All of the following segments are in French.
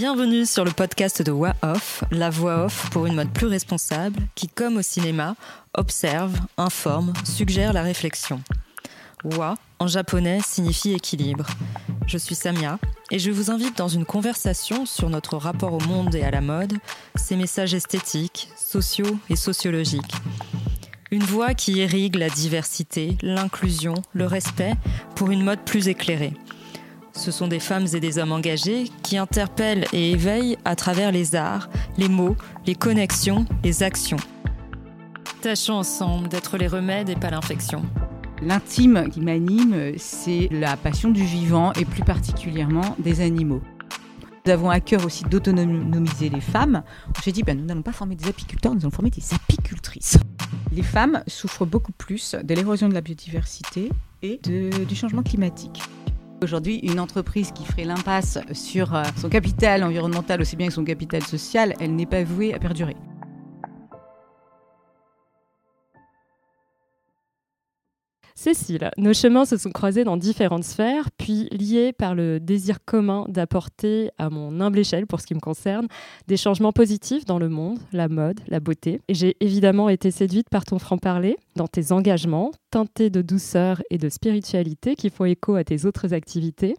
Bienvenue sur le podcast de Wa Off, la voix off pour une mode plus responsable qui, comme au cinéma, observe, informe, suggère la réflexion. Wa, en japonais, signifie équilibre. Je suis Samia et je vous invite dans une conversation sur notre rapport au monde et à la mode, ses messages esthétiques, sociaux et sociologiques. Une voix qui irrigue la diversité, l'inclusion, le respect pour une mode plus éclairée. Ce sont des femmes et des hommes engagés qui interpellent et éveillent à travers les arts, les mots, les connexions, les actions. Tâchons ensemble d'être les remèdes et pas l'infection. L'intime qui m'anime, c'est la passion du vivant et plus particulièrement des animaux. Nous avons à cœur aussi d'autonomiser les femmes. J'ai dit, ben, nous n'allons pas former des apiculteurs, nous allons former des apicultrices. Les femmes souffrent beaucoup plus de l'érosion de la biodiversité et du changement climatique. Aujourd'hui, une entreprise qui ferait l'impasse sur euh, son capital environnemental aussi bien que son capital social, elle n'est pas vouée à perdurer. Cécile, nos chemins se sont croisés dans différentes sphères, puis liés par le désir commun d'apporter, à mon humble échelle pour ce qui me concerne, des changements positifs dans le monde, la mode, la beauté. J'ai évidemment été séduite par ton franc-parler, dans tes engagements, teintés de douceur et de spiritualité qui font écho à tes autres activités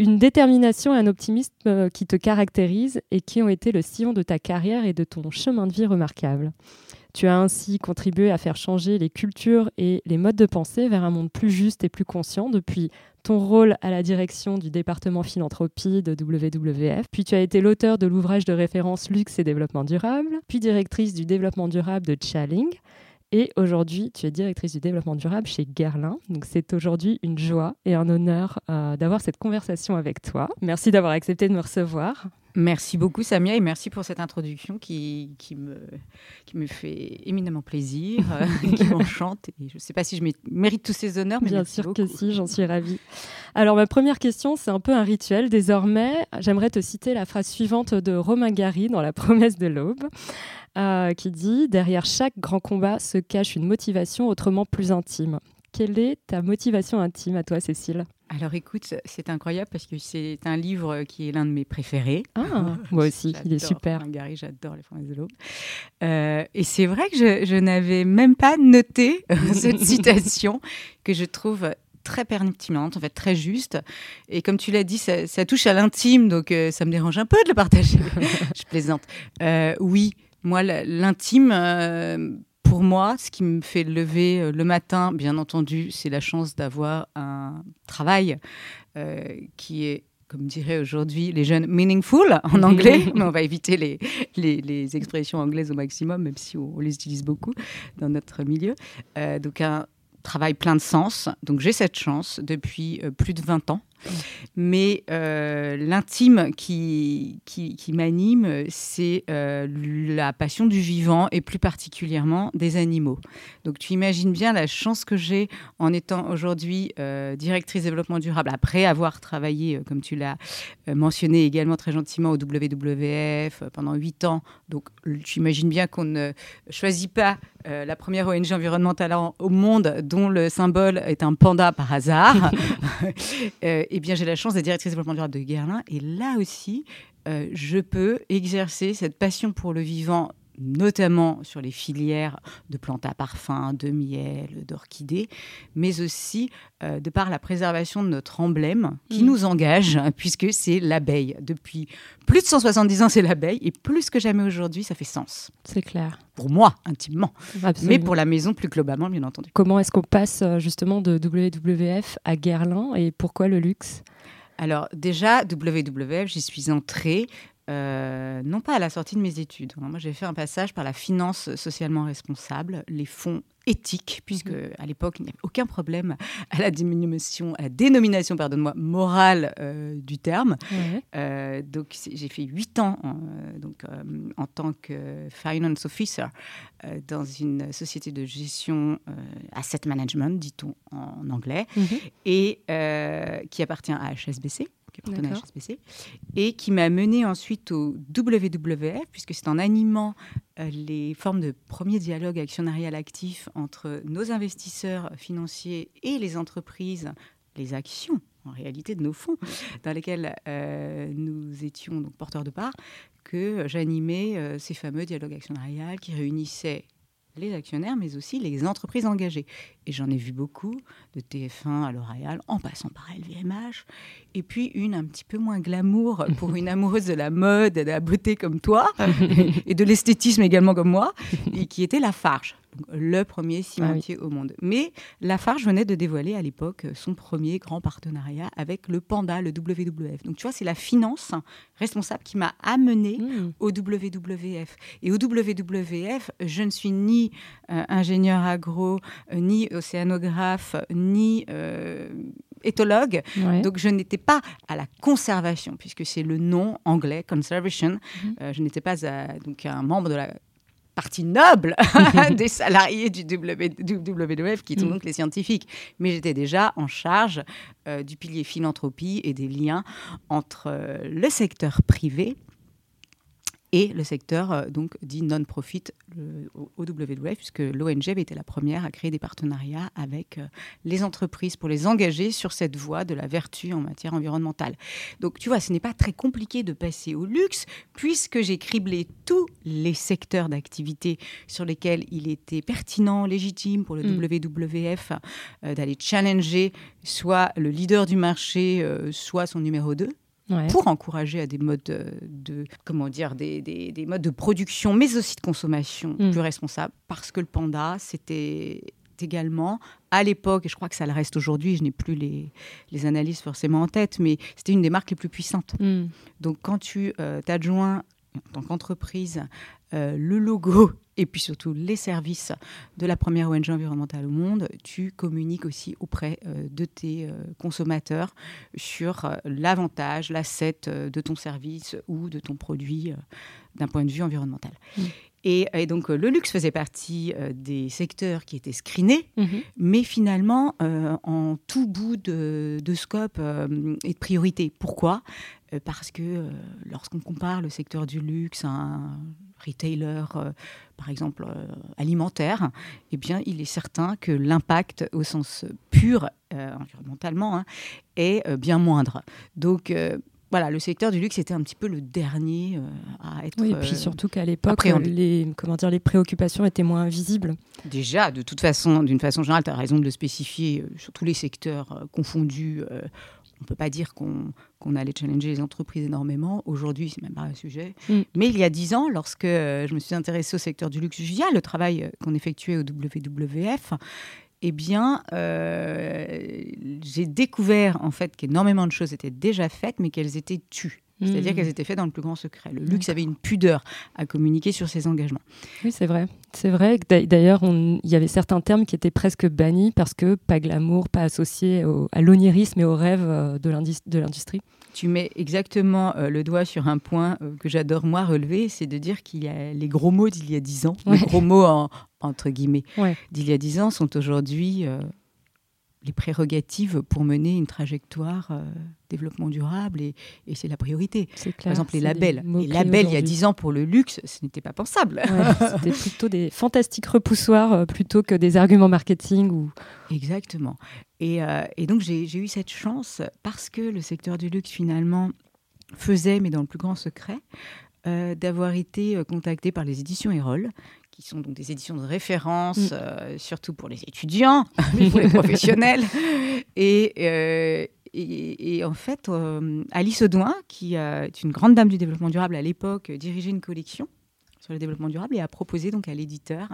une détermination et un optimisme euh, qui te caractérisent et qui ont été le sillon de ta carrière et de ton chemin de vie remarquable. Tu as ainsi contribué à faire changer les cultures et les modes de pensée vers un monde plus juste et plus conscient depuis ton rôle à la direction du département philanthropie de WWF. Puis tu as été l'auteur de l'ouvrage de référence Luxe et développement durable, puis directrice du développement durable de Chaling. Et aujourd'hui, tu es directrice du développement durable chez Guerlain. Donc, c'est aujourd'hui une joie et un honneur euh, d'avoir cette conversation avec toi. Merci d'avoir accepté de me recevoir. Merci beaucoup Samia et merci pour cette introduction qui, qui, me, qui me fait éminemment plaisir, euh, qui m'enchante. Et je ne sais pas si je mérite tous ces honneurs, mais bien sûr que si, j'en suis ravie. Alors ma première question, c'est un peu un rituel. Désormais, j'aimerais te citer la phrase suivante de Romain Gary dans La promesse de l'aube. Euh, qui dit Derrière chaque grand combat se cache une motivation autrement plus intime. Quelle est ta motivation intime à toi, Cécile? Alors écoute, c'est incroyable parce que c'est un livre qui est l'un de mes préférés. Ah, moi aussi, il est super. Gary, j'adore les Forêts de l'Aube. Euh, et c'est vrai que je, n'avais même pas noté cette citation que je trouve très pertinente, en fait très juste. Et comme tu l'as dit, ça, touche à l'intime, donc euh, ça me dérange un peu de le partager. je plaisante. Euh, oui, moi, l'intime, pour moi, ce qui me fait lever euh, le matin, bien entendu, c'est la chance d'avoir un travail euh, qui est comme diraient aujourd'hui les jeunes, meaningful en anglais, mais on va éviter les, les, expressions anglaises au maximum, même si on, les utilise beaucoup dans notre milieu. Euh, donc un travail plein de sens. Donc j'ai cette chance depuis plus de 20 ans. Mais euh, l'intime qui, qui, m'anime, c'est euh, la passion du vivant et plus particulièrement des animaux. Donc tu imagines bien la chance que j'ai en étant aujourd'hui euh, directrice développement durable, après avoir travaillé, comme tu l'as mentionné également très gentiment, au WWF pendant huit ans. Donc tu imagines bien qu'on ne choisit pas la première ONG environnementale au monde dont le symbole est un panda par hasard. eh bien, j'ai la chance d'être directrice développement durable de Guerlain. Et là aussi, euh, je peux exercer cette passion pour le vivant notamment sur les filières de plantes à parfum, de miel, d'orchidées, mais aussi euh, de par la préservation de notre emblème qui mm. nous engage, puisque c'est l'abeille. Depuis plus de 170 ans, c'est l'abeille, et plus que jamais aujourd'hui, ça fait sens. C'est clair. Pour moi, intimement, mais pour la maison plus globalement, bien entendu. Comment est-ce qu'on passe euh, justement de WWF à Guerlain, et pourquoi le luxe? Alors déjà, WWF, j'y suis entrée euh, non pas à la sortie de mes études. Moi, j'ai fait un passage par la finance socialement responsable, les fonds éthiques, puisque mhm. à l'époque, il n'y avait aucun problème à la dénomination, à la dénomination pardonne-moi, morale euh, du terme. Euh, donc, j'ai fait huit ans en, donc, en tant que finance officer dans une société de gestion asset management, dit-on en anglais, mhm. et qui appartient à HSBC et qui m'a mené ensuite au WWF, puisque c'est en animant euh, les formes de premier dialogue actionnarial actif entre nos investisseurs financiers et les entreprises, les actions en réalité de nos fonds dans lesquels nous étions donc porteurs de part, que j'animais ces fameux dialogues actionnariales qui réunissaient les actionnaires, mais aussi les entreprises engagées. Et j'en ai vu beaucoup, de TF1 à L'Oréal, en passant par LVMH. Et puis une un petit peu moins glamour pour une amoureuse de la mode et de la beauté comme toi, et de l'esthétisme également comme moi, et qui était la Farge le premier cimentier ah au monde. Mais Lafarge venait de dévoiler à l'époque son premier grand partenariat avec le Panda, le WWF. Donc tu vois, c'est la finance responsable qui m'a amené mmh. au WWF. Et au WWF, je ne suis ni euh, ingénieur agro, euh, ni océanographe, ni euh, éthologue. Donc je n'étais pas à la conservation, puisque c'est le nom anglais, conservation. Mmh. je n'étais pas donc un membre de la partie noble des salariés du WWF, qui sont mm. donc les scientifiques. Mais j'étais déjà en charge euh, du pilier philanthropie et des liens entre euh, le secteur privé et le secteur euh, donc dit non-profit au WWF, puisque l'ONG avait été la première à créer des partenariats avec euh, les entreprises pour les engager sur cette voie de la vertu en matière environnementale. Donc tu vois, ce n'est pas très compliqué de passer au luxe, puisque j'ai criblé tous les secteurs d'activité sur lesquels il était pertinent, légitime pour le mm. WWF euh, d'aller challenger soit le leader du marché, soit son numéro 2 pour encourager à des modes de, comment dire, des, des, modes de production, mais aussi de consommation mm. plus responsables, parce que le panda, c'était également à l'époque, et je crois que ça le reste aujourd'hui, je n'ai plus les, les, analyses forcément en tête, mais c'était une des marques les plus puissantes. Mm. Donc quand tu euh, t'adjoins en tant qu'entreprise euh, le logo et puis surtout les services de la première ONG environnementale au monde, tu communiques aussi auprès euh, de tes euh, consommateurs sur l'avantage, l'asset de ton service ou de ton produit d'un point de vue environnemental. Mmh. Et, donc le luxe faisait partie des secteurs qui étaient screenés, mmh mais finalement en tout bout de, de scope et de priorité. Pourquoi? Parce que lorsqu'on compare le secteur du luxe à un retailer, euh, par exemple euh, alimentaire, eh bien, il est certain que l'impact au sens pur, euh, environnementalement, hein, est bien moindre. Donc, voilà, le secteur du luxe était un petit peu le dernier à être. Oui, et puis surtout qu'à l'époque, les, comment dire, les préoccupations étaient moins visibles. Déjà, de toute façon, d'une façon générale, tu as raison de le spécifier sur tous les secteurs confondus on ne peut pas dire qu'on allait challenger les entreprises énormément. Aujourd'hui, c'est même pas un sujet. Mm. Mais il y a dix ans, lorsque euh, je me suis intéressée au secteur du luxe via le travail euh, qu'on effectuait au WWF, eh bien, euh, j'ai découvert en fait qu'énormément de choses étaient déjà faites, mais qu'elles étaient tues. C'est-à-dire hmm. qu'elles étaient faites dans le plus grand secret. Le luxe avait une pudeur à communiquer sur ses engagements. Oui, c'est vrai. C'est vrai. D'ailleurs, il y avait certains termes qui étaient presque bannis parce que pas glamour, pas associé à l'onirisme et aux rêves euh, de l'industrie. Tu mets exactement euh, le doigt sur un point euh, que j'adore moi relever, c'est de dire qu'il y a les gros mots d'il y a dix ans, les gros mots entre guillemets d'il y a dix ans sont aujourd'hui les prérogatives pour mener une trajectoire euh, développement durable et, c'est la priorité. Par exemple, les labels. Les labels, il y a 10 ans pour le luxe, ce n'était pas pensable. C'était plutôt des fantastiques repoussoirs euh, plutôt que des arguments marketing. Ou... Exactement. Et, euh, et donc, j'ai eu cette chance parce que le secteur du luxe, finalement, faisait, mais dans le plus grand secret, d'avoir été contacté par les éditions Erol, qui sont donc des éditions de référence, mm. euh, surtout pour les étudiants, pour les professionnels. Euh, et, et, en fait, euh, Alice Audouin, qui est une grande dame du développement durable à l'époque, dirigeait une collection sur le développement durable et a proposé donc à l'éditeur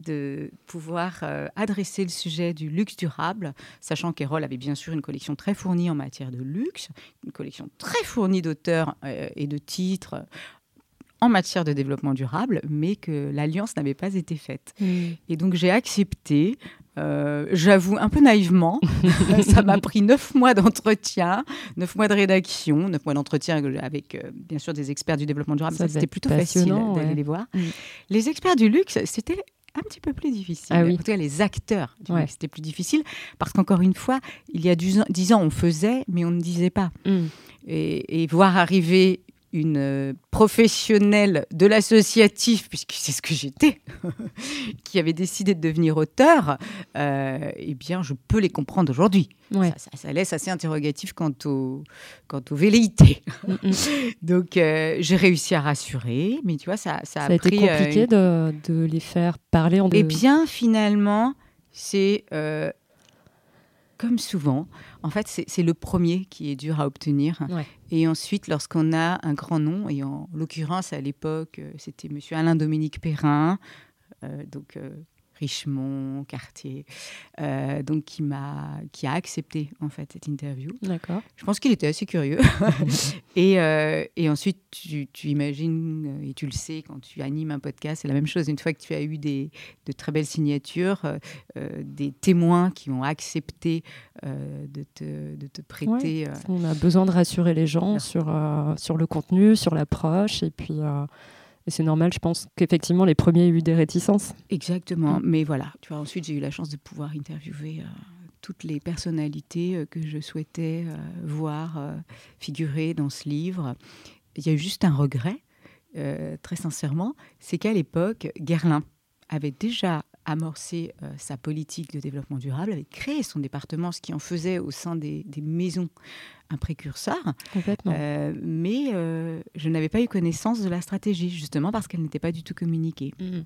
de pouvoir adresser le sujet du luxe durable, sachant qu'Erol avait bien sûr une collection très fournie en matière de luxe, une collection très fournie d'auteurs et de titres en matière de développement durable, mais que l'alliance n'avait pas été faite. Mm. Et donc j'ai accepté, euh, j'avoue un peu naïvement, ça m'a pris neuf mois d'entretien, neuf mois de rédaction, neuf mois d'entretien avec euh, bien sûr des experts du développement durable. C'était plutôt facile d'aller les voir. Mm. Les experts du luxe, c'était un petit peu plus difficile. Ah en tout cas, les acteurs du luxe, c'était plus difficile parce qu'encore une fois, il y a dix ans, on faisait, mais on ne disait pas. Mm. Et, et voir arriver une euh, professionnelle de l'associatif, puisque c'est ce que j'étais, qui avait décidé de devenir auteur, euh, eh bien, je peux les comprendre aujourd'hui. Ouais. Ça, ça- ça laisse assez interrogatif quant, au, quant aux velléités. Mm, mm. Donc, euh, j'ai réussi à rassurer, mais tu vois, ça, ça a, Ça a été pris, euh, compliqué une- de, de les faire parler en Eh de- bien, finalement, c'est comme souvent. En fait, c'est le premier qui est dur à obtenir. Ouais. Et ensuite, lorsqu'on a un grand nom, et en l'occurrence, à l'époque, euh, c'était Monsieur Alain-Dominique Perrin, euh, donc euh, Richemont, Cartier, euh, donc qui m'a, qui a accepté en fait cette interview. D'accord. Je pense qu'il était assez curieux. et, euh, et ensuite, tu, tu imagines, euh, et tu le sais, quand tu animes un podcast, c'est la même chose. Une fois que tu as eu des, de très belles signatures, euh, des témoins qui ont accepté de, te, de te prêter. On a besoin de rassurer les gens sur, sur le contenu, sur l'approche. Et puis, et c'est normal, je pense qu'effectivement, les premiers aient eu des réticences. Exactement. Mais voilà, tu vois, ensuite, j'ai eu la chance de pouvoir interviewer. euh, toutes les personnalités euh, que je souhaitais euh, voir figurer dans ce livre. Il y a eu juste un regret, très sincèrement, c'est qu'à l'époque, Guerlain avait déjà amorcé sa politique de développement durable, avait créé son département, ce qui en faisait au sein des maisons un précurseur. Complètement. Euh, mais euh, je n'avais pas eu connaissance de la stratégie, justement parce qu'elle n'était pas du tout communiquée. Mm.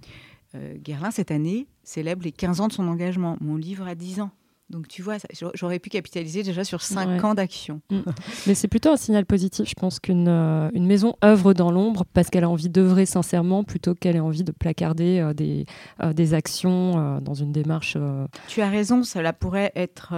Euh, Guerlain, cette année, célèbre les 15 ans de son engagement. Mon livre a 10 ans. Donc tu vois, j'aurais pu capitaliser déjà sur 5 Ouais. ans d'action. Mais c'est plutôt un signal positif. Je pense qu'une euh, une maison œuvre dans l'ombre parce qu'elle a envie d'œuvrer sincèrement plutôt qu'elle ait envie de placarder euh, des, euh, des actions dans une démarche. Tu as raison, cela pourrait être,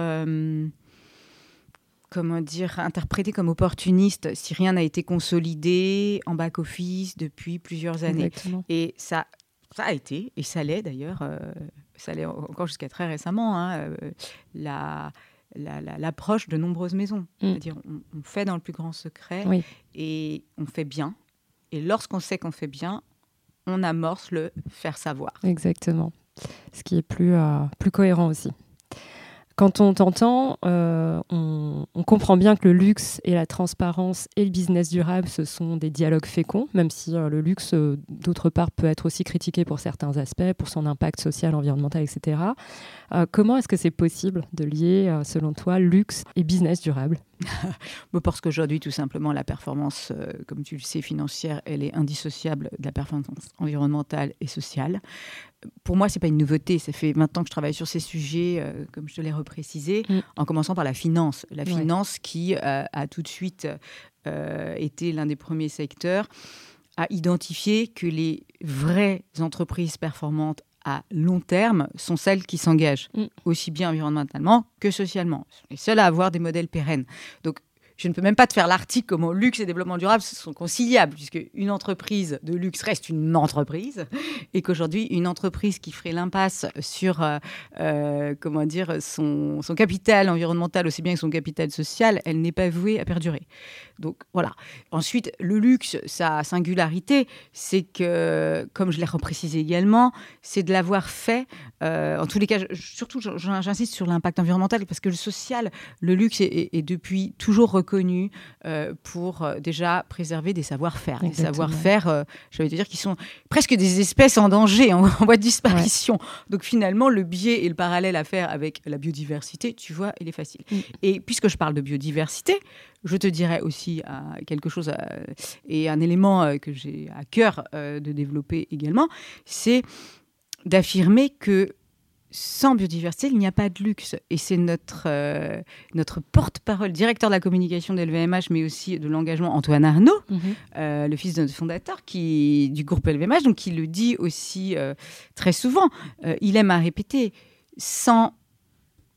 comment dire, interprété comme opportuniste si rien n'a été consolidé en back-office depuis plusieurs années. exactement. Et ça, ça a été, et ça l'est d'ailleurs, euh, ça l'est en- encore jusqu'à très récemment, hein, euh, la- la- la- l'approche de nombreuses maisons. Mm. C'est-à-dire, on, on fait dans le plus grand secret Oui. et on fait bien. Et lorsqu'on sait qu'on fait bien, on amorce le faire savoir. Exactement. Ce qui est plus, euh, plus cohérent aussi. Quand on t'entend, euh, on, comprend bien que le luxe et la transparence et le business durable, ce sont des dialogues féconds, même si euh, le luxe, euh, d'autre part, peut être aussi critiqué pour certains aspects, pour son impact social, environnemental, etc. Comment est-ce que c'est possible de lier, selon toi, luxe et business durable? parce qu'aujourd'hui, tout simplement, la performance, euh, comme tu le sais, financière, elle est indissociable de la performance environnementale et sociale. Pour moi, c'est pas une nouveauté. Ça fait maintenant que je travaille sur ces sujets, euh, comme je te l'ai reprécisé, Mm. en commençant par la finance. La Ouais. finance qui euh, a tout de suite été l'un des premiers secteurs à identifier que les vraies entreprises performantes à long terme sont celles qui s'engagent Mm. aussi bien environnementalement que socialement. Les seules à avoir des modèles pérennes. Donc, je ne peux même pas te faire l'article comment luxe et développement durable sont conciliables, puisque une entreprise de luxe reste une entreprise, et qu'aujourd'hui, une entreprise qui ferait l'impasse sur euh, euh, comment dire, son, capital environnemental aussi bien que son capital social, elle n'est pas vouée à perdurer. Donc voilà. Ensuite, le luxe, sa singularité, c'est que, comme je l'ai reprécisé également, c'est de l'avoir fait. euh, en tous les cas, surtout, j'insiste sur l'impact environnemental parce que le social, le luxe est- est depuis toujours reconnu euh, pour euh, déjà préserver des savoir-faire, des savoir-faire, euh, j'allais te dire, qui sont presque des espèces en danger, en, en voie de disparition. Donc finalement, le biais et le parallèle à faire avec la biodiversité, tu vois, il est facile. Mm. Et puisque je parle de biodiversité, je te dirais aussi euh, quelque chose euh, et un élément euh, que j'ai à cœur de développer également, c'est d'affirmer que sans biodiversité, il n'y a pas de luxe. Et c'est notre, euh, notre porte-parole, directeur de la communication de LVMH, mais aussi de l'engagement, Antoine Arnaud, euh, le fils de notre fondateur qui, du groupe LVMH, donc qui le dit aussi euh, très souvent. Il aime à répéter, sans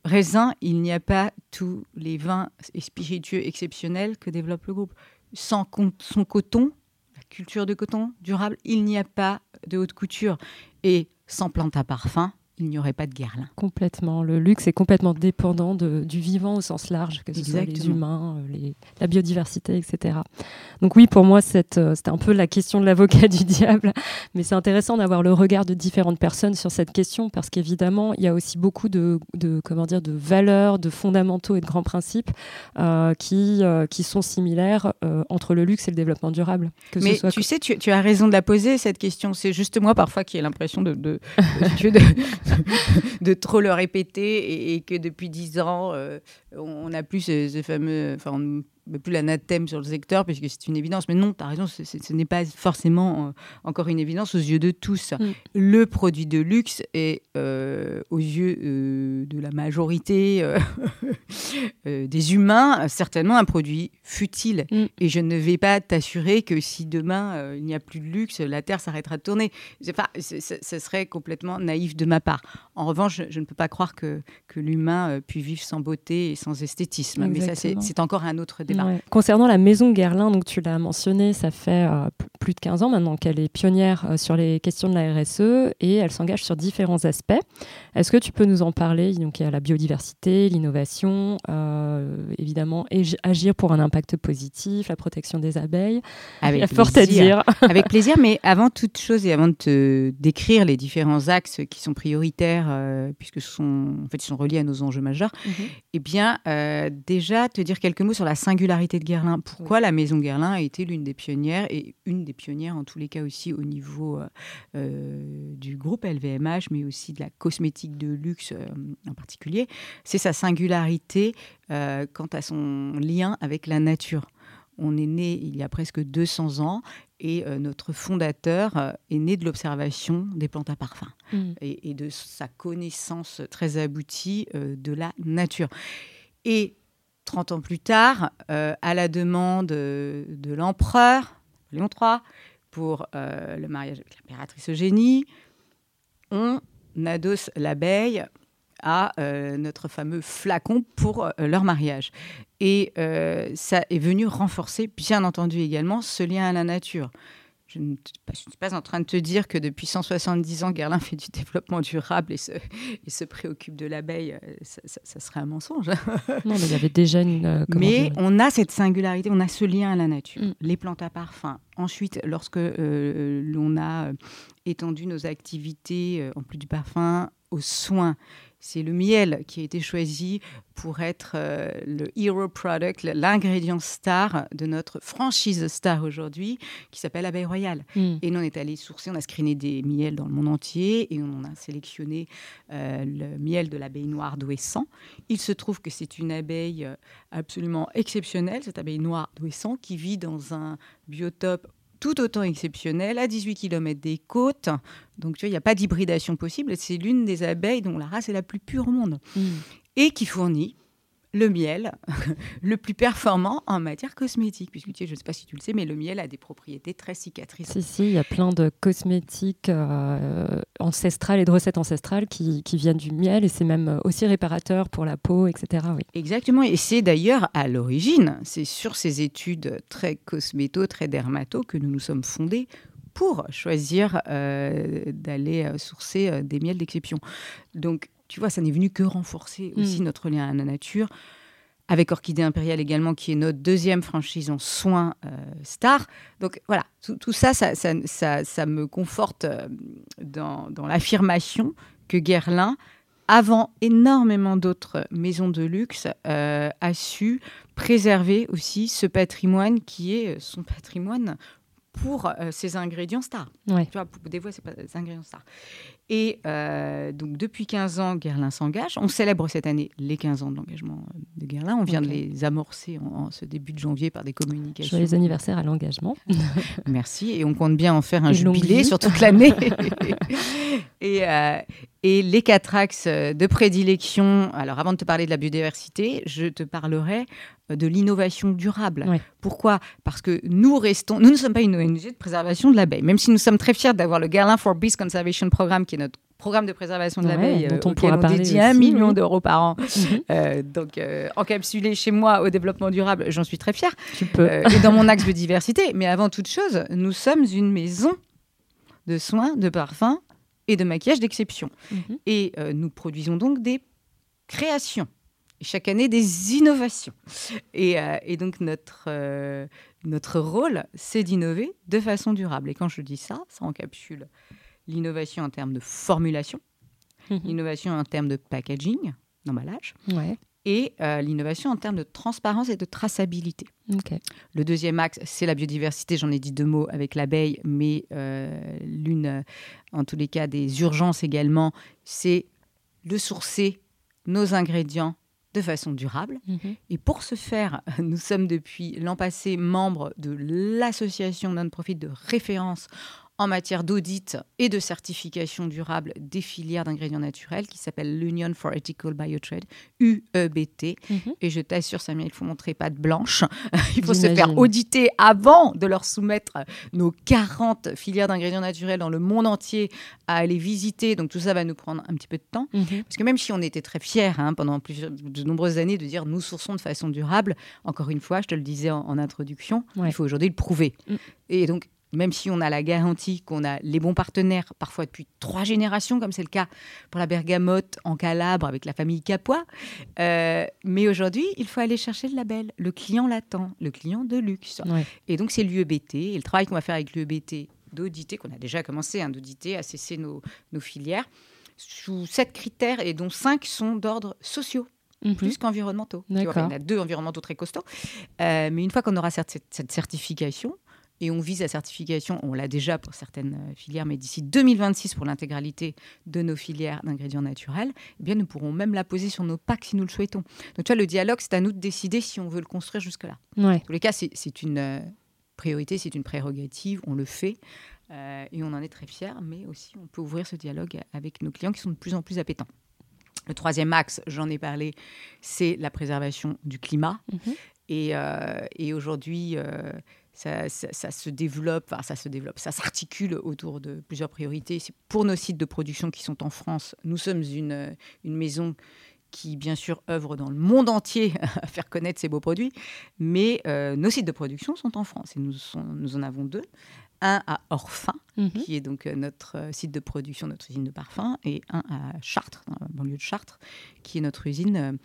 raisin, il n'y a pas tous les vins et spiritueux exceptionnels que développe le groupe. Sans son coton, la culture de coton durable, il n'y a pas de haute couture. Et sans plante à parfum, il n'y aurait pas de Guerlain. Complètement. Le luxe est complètement dépendant de, du vivant au sens large, que ce soit les humains, euh, les, la biodiversité, etc. Donc oui, pour moi, euh, c'était un peu la question de l'avocat du diable, mais c'est intéressant d'avoir le regard de différentes personnes sur cette question, parce qu'évidemment, il y a aussi beaucoup de, de, comment dire, de valeurs, de fondamentaux et de grands principes euh, qui, qui sont similaires entre le luxe et le développement durable. Que mais tu sais, tu, tu, as raison de la poser, cette question. C'est juste moi, parfois, qui ai l'impression de, de, de trop le répéter et, que depuis dix ans, euh, on n'a plus ce, fameux, plus l'anathème sur le secteur, puisque c'est une évidence. Mais non, tu as raison, ce n'est pas forcément euh, encore une évidence aux yeux de tous. Mm. Le produit de luxe est, euh, aux yeux de la majorité des humains, certainement un produit futile. Mm. Et je ne vais pas t'assurer que si demain il n'y a plus de luxe, la Terre s'arrêtera de tourner. Enfin, ce serait complètement naïf de ma part. En revanche, je, ne peux pas croire que, que l'humain puisse vivre sans beauté et sans esthétisme. Mais ça, c'est encore un autre débat. Concernant la maison Guerlain, donc tu l'as mentionné, ça fait euh, plus de 15 ans maintenant qu'elle est pionnière euh, sur les questions de la RSE et elle s'engage sur différents aspects. Est-ce que tu peux nous en parler? Donc il y a la biodiversité, l'innovation, euh, évidemment agir pour un impact positif, la protection des abeilles. Avec il y a fort à dire. Avec plaisir, mais avant toute chose et avant de te décrire les différents axes qui sont prioritaires, puisque sont, en fait, ils sont reliés à nos enjeux majeurs, mhm. eh bien, déjà te dire quelques mots sur la singularité de Guerlain. Pourquoi la maison Guerlain a été l'une des pionnières et une des pionnières en tous les cas aussi au niveau euh, euh, du groupe LVMH, mais aussi de la cosmétique de luxe euh, en particulier, c'est sa singularité quant à son lien avec la nature. On est né il y a presque 200 ans et notre fondateur est né de l'observation des plantes à parfum mmh. et, et, de sa connaissance très aboutie de la nature. Et 30 ans plus tard, euh, à la demande de l'empereur, Léon III, pour euh, le mariage avec l'impératrice Eugénie, on adosse l'abeille à euh, notre fameux flacon pour leur mariage. Et ça est venu renforcer, bien entendu également, ce lien à la nature je ne, suis pas en train de te dire que depuis 170 ans, Guerlain fait du développement durable et se, et se préoccupe de l'abeille. Euh, ça, serait un mensonge. non, mais il y avait déjà une. Euh, mais on a cette singularité, on a ce lien à la nature. Mm. Les plantes à parfum. Ensuite, lorsque euh, l'on a étendu nos activités, en plus du parfum, aux soins c'est le miel qui a été choisi pour être euh, le hero product, l'ingrédient star de notre franchise star aujourd'hui, qui s'appelle Abeille Royale. Hmm. Et nous, on est allé sourcer, on a screené des miels dans le monde entier et on a sélectionné euh, le miel de l'abeille noire d'Ouessant. Il se trouve que c'est une abeille euh, absolument exceptionnelle, cette abeille noire d'Ouessant, qui vit dans un biotope tout autant exceptionnel, à 18 km des côtes. Donc, tu vois, il n'y a pas d'hybridation possible. C'est l'une des abeilles dont la race est la plus pure au monde. Mm. Et qui fournit le miel le plus performant en matière cosmétique. Puisque je ne sais pas si tu le sais, mais le miel a des propriétés très cicatrices. Si, si, il y a plein de cosmétiques euh, ancestrales et de recettes ancestrales qui, viennent du miel et c'est même aussi réparateur pour la peau, etc. Oui. Exactement. Et c'est d'ailleurs à l'origine, c'est sur ces études très cosméto, très dermato que nous nous sommes fondés pour choisir euh, d'aller euh, sourcer des miels d'exception. Donc, tu vois, ça n'est venu que renforcer aussi mm. notre lien à la nature. Avec Orchidée Impériale également, qui est notre deuxième franchise en soins euh, star. Donc voilà, tout, ça ça, ça, me conforte euh, dans, l'affirmation que Guerlain, avant énormément d'autres maisons de luxe, euh, a su préserver aussi ce patrimoine qui est son patrimoine pour ses ingrédients stars. Tu vois, pour des fois, c'est pas des ingrédients stars. Et euh, donc, depuis 15 ans, Guerlain s'engage. On célèbre cette année les 15 ans de l'engagement de Guerlain. On vient de les amorcer en, ce début de janvier par des communications. les anniversaires à l'engagement. Merci. Et on compte bien en faire un jubilé sur toute l'année. et, euh, et les quatre axes de prédilection. Alors, avant de te parler de la biodiversité, je te parlerai de l'innovation durable. Pourquoi? Parce que nous restons, nous ne sommes pas une ONG de préservation de l'abeille, même si nous sommes très fiers d'avoir le Guerlain for Bees Conservation Programme qui notre programme de préservation de l'abeille, euh, dont on pourra parler dédie un million d'euros par an. Mhm. Euh, donc, euh, encapsulé chez moi au développement durable, j'en suis très fière. Tu peux. et dans mon axe biodiversité. Mais avant toute chose, nous sommes une maison de soins, de parfums et de maquillage d'exception. Mhm. Et euh, nous produisons donc des créations. Et chaque année, des innovations. Et, euh, et donc, notre, euh, notre rôle, c'est d'innover de façon durable. Et quand je dis ça, ça encapsule l'innovation en termes de formulation, Mhm. l'innovation en termes de packaging, d'emballage, Ouais. Et euh, l'innovation en termes de transparence et de traçabilité. Le deuxième axe, c'est la biodiversité. J'en ai dit deux mots avec l'abeille, mais euh, l'une, euh, en tous les cas, des urgences également, c'est de sourcer nos ingrédients de façon durable. Mhm. Et pour ce faire, nous sommes depuis l'an passé membres de l'association non-profit de référence en matière d'audit et de certification durable des filières d'ingrédients naturels qui s'appelle l'Union for Ethical Biotrade, UEBT. Mhm. Et je t'assure, Samia, il faut montrer patte blanche. il faut se faire auditer avant de leur soumettre nos 40 filières d'ingrédients naturels dans le monde entier à aller visiter. Donc tout ça va nous prendre un petit peu de temps. Mhm. Parce que même si on était très fiers hein, pendant plusieurs, de nombreuses années de dire nous sourçons de façon durable, encore une fois, je te le disais en, en introduction, Ouais. il faut aujourd'hui le prouver. Mm. Et donc, même si on a la garantie qu'on a les bons partenaires, parfois depuis trois générations, comme c'est le cas pour la bergamote en Calabre avec la famille Capois, euh, mais aujourd'hui, il faut aller chercher le label. Le client l'attend, le client de luxe. Ouais. Et donc, c'est l'UEBT. Et le travail qu'on va faire avec l'UEBT, d'auditer, qu'on a déjà commencé, hein, d'auditer, à cesser nos, nos filières, sous sept critères, et dont cinq sont d'ordre sociaux, Mhm. plus qu'environnementaux. Il y en a deux environnementaux très costauds. Euh, mais une fois qu'on aura cette certification, et on vise la certification, on l'a déjà pour certaines euh, filières, mais d'ici 2026 pour l'intégralité de nos filières d'ingrédients naturels, eh bien, nous pourrons même la poser sur nos packs si nous le souhaitons. Donc, tu vois, le dialogue, c'est à nous de décider si on veut le construire jusque-là. Ouais. En tous les cas, c'est une euh, priorité, c'est une prérogative, on le fait euh, et on en est très fiers, mais aussi on peut ouvrir ce dialogue avec nos clients qui sont de plus en plus appétents. Le troisième axe, j'en ai parlé, c'est la préservation du climat. Mhm. Et, euh, et aujourd'hui, euh, ça, ça- ça se développe, enfin, ça se développe, ça s'articule autour de plusieurs priorités. Pour nos sites de production qui sont en France. Nous sommes une, une maison qui, bien sûr, œuvre dans le monde entier à faire connaître ses beaux produits, mais euh, nos sites de production sont en France et nous, sont- nous en avons deux. Un à Orphin, Mhm. qui est donc euh, notre euh, site de production, notre usine de parfum, et un à Chartres, dans la banlieue de Chartres, qui est notre usine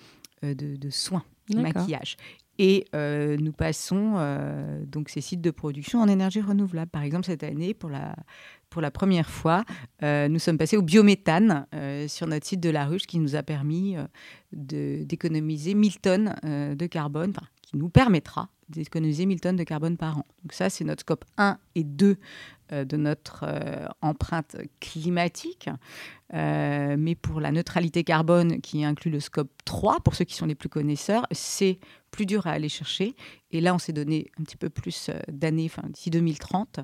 de, de soins, de maquillage. Et euh, nous passons euh, donc ces sites de production en énergie renouvelable. Par exemple, cette année, pour la, pour la première fois, euh, nous sommes passés au biométhane sur notre site de La Ruche, qui nous a permis d'économiser 1000 tonnes de carbone, qui nous permettra d'économiser 1000 tonnes de carbone par an. Donc ça, c'est notre scope 1 et 2 euh, de notre euh, empreinte climatique. Euh, mais pour la neutralité carbone, qui inclut le scope 3, pour ceux qui sont les plus connaisseurs, c'est plus dur à aller chercher. Et là, on s'est donné un petit peu plus d'années, enfin d'ici 2030,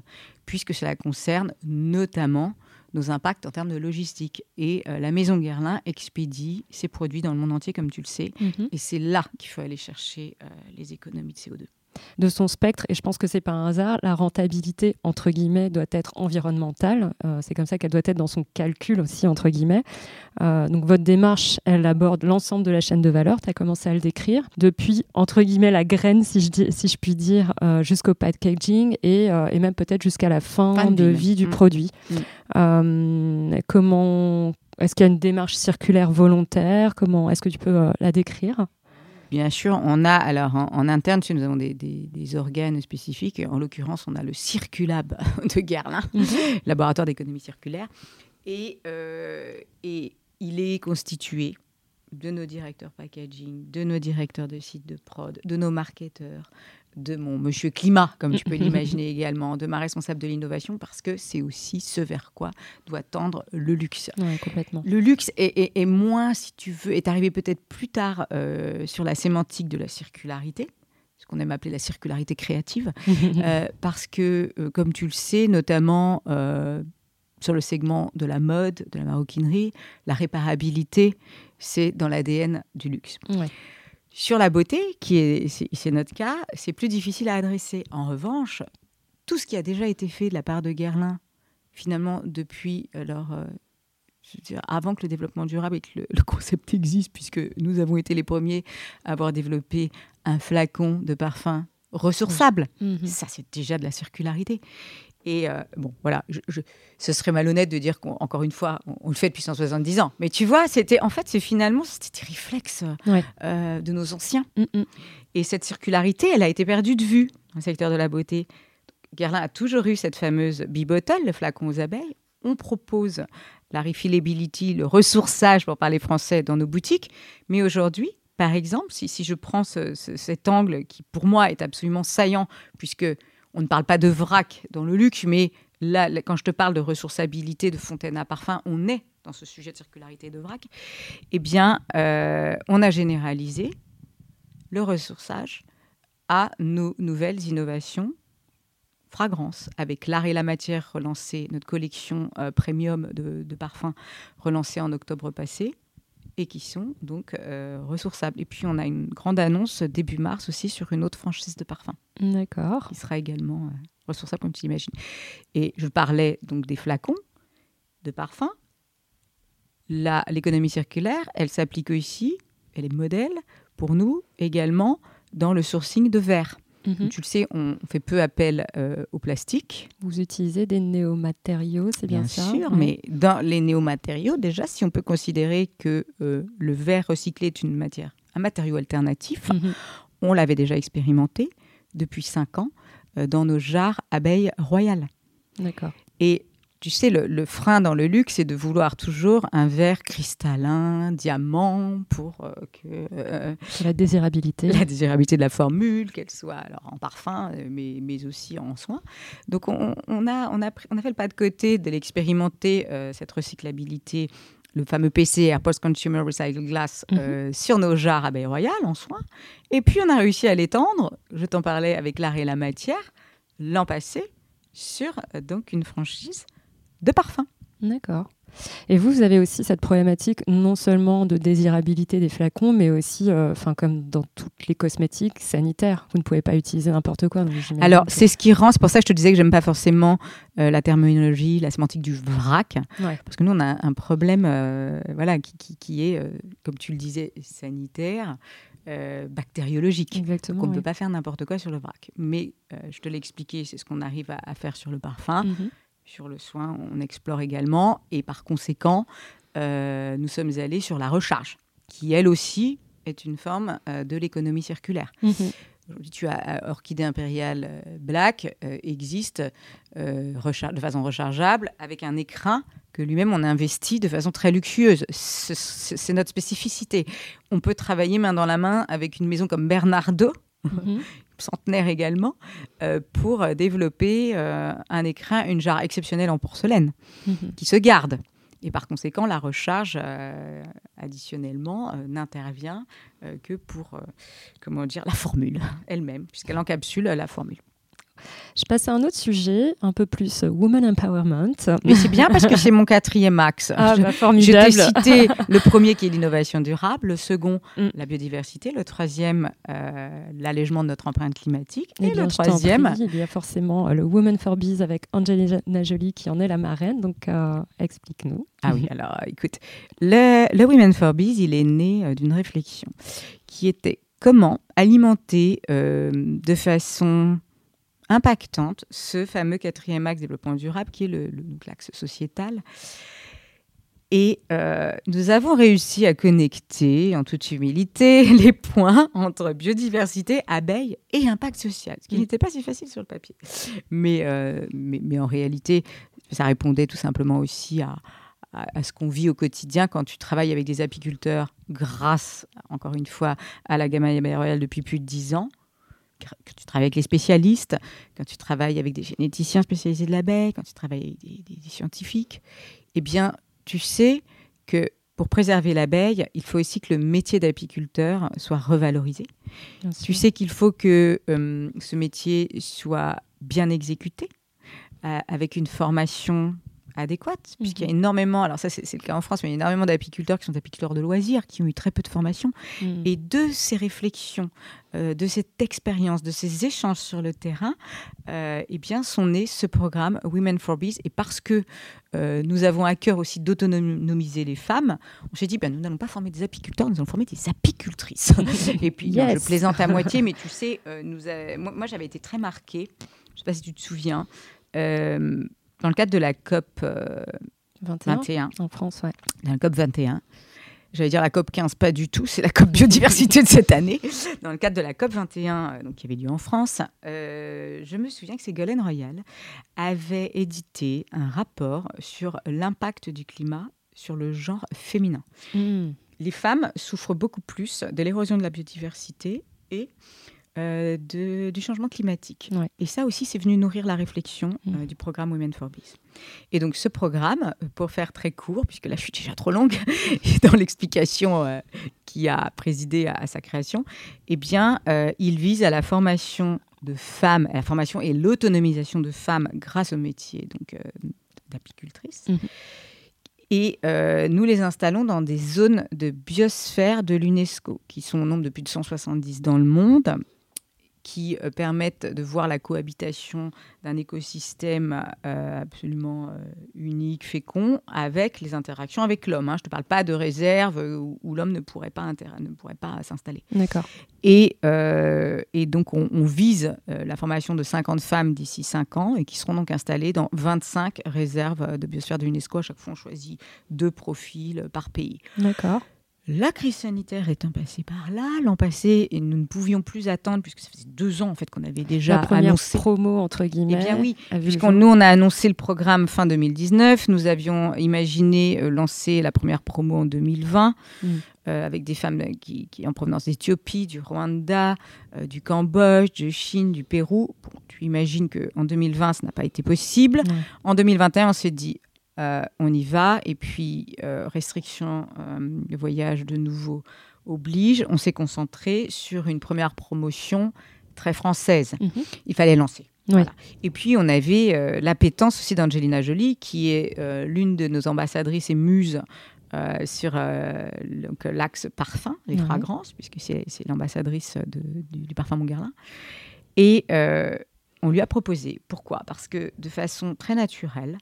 puisque cela concerne notamment nos impacts en termes de logistique. Et euh, la maison Guerlain expédie ses produits dans le monde entier, comme tu le sais. Mhm. Et c'est là qu'il faut aller chercher euh, les économies de CO2. De son spectre, et je pense que c'est pas un hasard, la rentabilité, entre guillemets, doit être environnementale. Euh, c'est comme ça qu'elle doit être dans son calcul aussi, entre guillemets. Euh, donc votre démarche, elle aborde l'ensemble de la chaîne de valeur, tu as commencé à le décrire, depuis, entre guillemets, la graine, si je, dis- si je puis dire, euh, jusqu'au packaging, et, et même peut-être jusqu'à la fin, Fin de vie, du Mm. produit. Mm. Comment... Est-ce qu'il y a une démarche circulaire volontaire? Comment Est-ce que tu peux la décrire? Bien sûr, on a, alors en, en interne, nous avons des, des- des organes spécifiques. En l'occurrence, on a le Circulab de Guerlain, laboratoire d'économie circulaire. Et, euh, et il est constitué de nos directeurs packaging, de nos directeurs de site de prod, de nos marketeurs, de mon monsieur climat, comme tu peux l'imaginer également, de ma responsable de l'innovation, parce que c'est aussi ce vers quoi doit tendre le luxe. Ouais, complètement. Le luxe est, est- est moins, si tu veux, est arrivé peut-être plus tard euh, sur la sémantique de la circularité, ce qu'on aime appeler la circularité créative, euh, parce que, euh, comme tu le sais, notamment sur le segment de la mode, de la maroquinerie, la réparabilité, c'est dans l'ADN du luxe. Ouais. Sur la beauté, qui est, c'est notre cas, c'est plus difficile à adresser. En revanche, tout ce qui a déjà été fait de la part de Guerlain, finalement, depuis leur, euh, je veux dire, avant que le développement durable et que le, le concept existe, puisque nous avons été les premiers à avoir développé un flacon de parfum ressourçable. Mhm. Ça, c'est déjà de la circularité. Et euh, bon, voilà, je, ce serait malhonnête de dire qu'encore une fois, on, le fait depuis 170 ans. Mais tu vois, c'était en fait, c'est finalement, c'était des réflexes euh, de nos anciens. Mm, mm. Et cette circularité, elle a été perdue de vue dans le secteur de la beauté. Guerlain a toujours eu cette fameuse bibottle, le flacon aux abeilles. On propose la refillability, le ressourçage, pour parler français, dans nos boutiques. Mais aujourd'hui, par exemple, si, si je prends cet angle qui, pour moi, est absolument saillant, puisque on ne parle pas de vrac dans le luxe, mais là, quand je te parle de ressourçabilité de fontaine à parfum, on est dans ce sujet de circularité de vrac. Eh bien, euh, on a généralisé le ressourçage à nos nouvelles innovations fragrances, avec l'art et la matière relancée, notre collection euh, premium de, de parfums relancée en octobre passé et qui sont donc euh, ressourçables. Et puis on a une grande annonce début mars aussi sur une autre franchise de parfum. D'accord. Qui sera également euh, ressourçable comme tu l'imagines. Et je parlais donc des flacons de parfum. L'économie circulaire, elle s'applique aussi, elle est modèle pour nous également dans le sourcing de verre. Mhm. Tu le sais, on fait peu appel euh, au plastique. Vous utilisez des néomatériaux, c'est bien, ça Bien sûr, mais dans les néomatériaux, déjà, si on peut considérer que euh, le verre recyclé est une matière, un matériau alternatif, mhm. on l'avait déjà expérimenté depuis cinq ans euh, dans nos jarres abeilles royales. D'accord. Et tu sais, le, frein dans le luxe, c'est de vouloir toujours un verre cristallin, diamant, pour euh, que... Euh, la désirabilité. La désirabilité de la formule, qu'elle soit alors en parfum, euh, mais, mais aussi en soins. Donc on, a, on, a, on a fait le pas de côté de l'expérimenter, cette recyclabilité le fameux PCR, Post-Consumer Recycled Glass, mhm. sur nos jarres abeilles royales en soins. Et puis on a réussi à l'étendre, je t'en parlais avec l'art et la matière, l'an passé, sur donc une franchise de parfum. D'accord. Et vous, vous avez aussi cette problématique non seulement de désirabilité des flacons, mais aussi, euh, enfin comme dans toutes les cosmétiques sanitaires, vous ne pouvez pas utiliser n'importe quoi. Alors c'est ce qui rend, c'est pour ça que je te disais que j'aime pas forcément euh, la terminologie, la sémantique du vrac, parce que nous on a un problème, euh, voilà, qui, qui, est, comme tu le disais, sanitaire. bactériologique. Exactement, on ne peut pas faire n'importe quoi sur le vrac. Mais je te l'ai expliqué, c'est ce qu'on arrive à, faire sur le parfum. Mhm sur le soin, on explore également. Et par conséquent, euh, nous sommes allés sur la recharge, qui elle aussi est une forme euh, de l'économie circulaire. Mhm. Aujourd'hui, tu as euh, Orchidée impériale Black existe de façon rechargeable avec un écrin que lui-même on investit de façon très luxueuse. C'est notre spécificité. On peut travailler main dans la main avec une maison comme Bernardo, mhm centenaire également, euh, pour développer euh, un écrin, une jarre exceptionnelle en porcelaine, mhm. qui se garde. Et par conséquent, la recharge, euh, additionnellement, n'intervient que pour, comment dire, la formule elle-même, puisqu'elle encapsule la formule. Je passe à un autre sujet, un peu plus woman empowerment. Mais c'est bien parce que c'est mon quatrième axe. Ah, je, bah, t'ai cité le premier qui est l'innovation durable, le second, mm. la biodiversité, le troisième, euh, l'allègement de notre empreinte climatique, et, le troisième... il y a forcément euh, le Woman for Bees avec Angelina Jolie qui en est la marraine, donc euh, explique-nous. Ah oui, alors écoute, le, le Women for Bees, il est né d'une réflexion qui était comment alimenter de façon impactante ce fameux quatrième axe développement durable qui est le, l'axe sociétal. Et euh, nous avons réussi à connecter, en toute humilité, les points entre biodiversité, abeilles et impact social, ce qui mm. n'était pas si facile sur le papier. Mais, euh, mais, mais, en réalité, ça répondait tout simplement aussi à, à, ce qu'on vit au quotidien quand tu travailles avec des apiculteurs grâce, encore une fois, à la gamme royale depuis plus de dix ans quand tu travailles avec les spécialistes, quand tu travailles avec des généticiens spécialisés de l'abeille, quand tu travailles avec des, scientifiques, eh bien, tu sais que pour préserver l'abeille, il faut aussi que le métier d'apiculteur soit revalorisé. tu sais qu'il faut que euh, ce métier soit bien exécuté, euh, avec une formation adéquate, puisqu'il y a mhm. énormément, alors ça c'est le cas en France, mais il y a énormément d'apiculteurs qui sont apiculteurs de loisirs, qui ont eu très peu de formation. Mhm. Et de ces réflexions, euh, de cette expérience, de ces échanges sur le terrain, euh, eh bien, sont nés ce programme Women for Bees. Et parce que euh, nous avons à cœur aussi d'autonomiser les femmes, on s'est dit, ben, nous n'allons pas former des apiculteurs, nous allons former des apicultrices. et puis, je plaisante à moitié, mais tu sais, nous moi, moi j'avais été très marquée, je ne sais pas si tu te souviens, euh, dans le cadre de la COP euh, 21, 21, en France, ouais. dans la COP 21, j'allais dire la COP 15, pas du tout, c'est la COP biodiversité de cette année. Dans le cadre de la COP 21, euh, donc, qui avait lieu en France, euh, je me souviens que Ségolène Royal avait édité un rapport sur l'impact du climat sur le genre féminin. Mm. les femmes souffrent beaucoup plus de l'érosion de la biodiversité et euh, de- du changement climatique. Ouais. Et ça aussi, c'est venu nourrir la réflexion Mm. euh, du programme Women for Peace. Et donc, ce programme, euh, pour faire très court, puisque là, je suis déjà trop longue dans l'explication euh, qui a présidé à, à sa création, eh bien, il vise à la formation de femmes, à la formation et l'autonomisation de femmes grâce au métier donc, d'apicultrice. Mhm. Et euh, nous les installons dans des zones de biosphère de l'UNESCO, qui sont au nombre de plus de 170 dans le monde, qui euh, permettent de voir la cohabitation d'un écosystème euh, absolument euh, unique, fécond, avec les interactions avec l'homme. hein. Je ne te parle pas de réserve où, où l'homme ne pourrait pas, ne pourrait pas s'installer. D'accord. Et, euh, et donc, on, on vise la formation de 50 femmes d'ici 5 ans et qui seront donc installées dans 25 réserves de biosphère de l'UNESCO. À chaque fois, on choisit deux profils par pays. D'accord. La crise sanitaire étant passée par là, l'an passé, et nous ne pouvions plus attendre, puisque ça faisait deux ans en fait qu'on avait déjà La première annoncé. promo, entre guillemets. Eh bien oui, Puisqu'on nous, on a annoncé le programme fin 2019, nous avions imaginé euh, lancer la première promo en 2020 Mm. euh, avec des femmes qui, qui en provenance d'Éthiopie, du Rwanda, euh, du Cambodge, de Chine, du Pérou. Bon, tu imagines qu'en 2020, ça n'a pas été possible. En 2021, on s'est dit, euh, on y va. Et puis, euh, restriction euh, de voyage de nouveau oblige. On s'est concentré sur une première promotion très française. Mhm. Il fallait lancer. Oui. Et puis, on avait euh, l'appétence aussi d'Angelina Jolie, qui est euh, l'une de nos ambassadrices et muses euh, sur l'axe parfum, les fragrances, puisque c'est l'ambassadrice du, du parfum Montguerlin. Et on lui a proposé. Pourquoi? Parce que de façon très naturelle,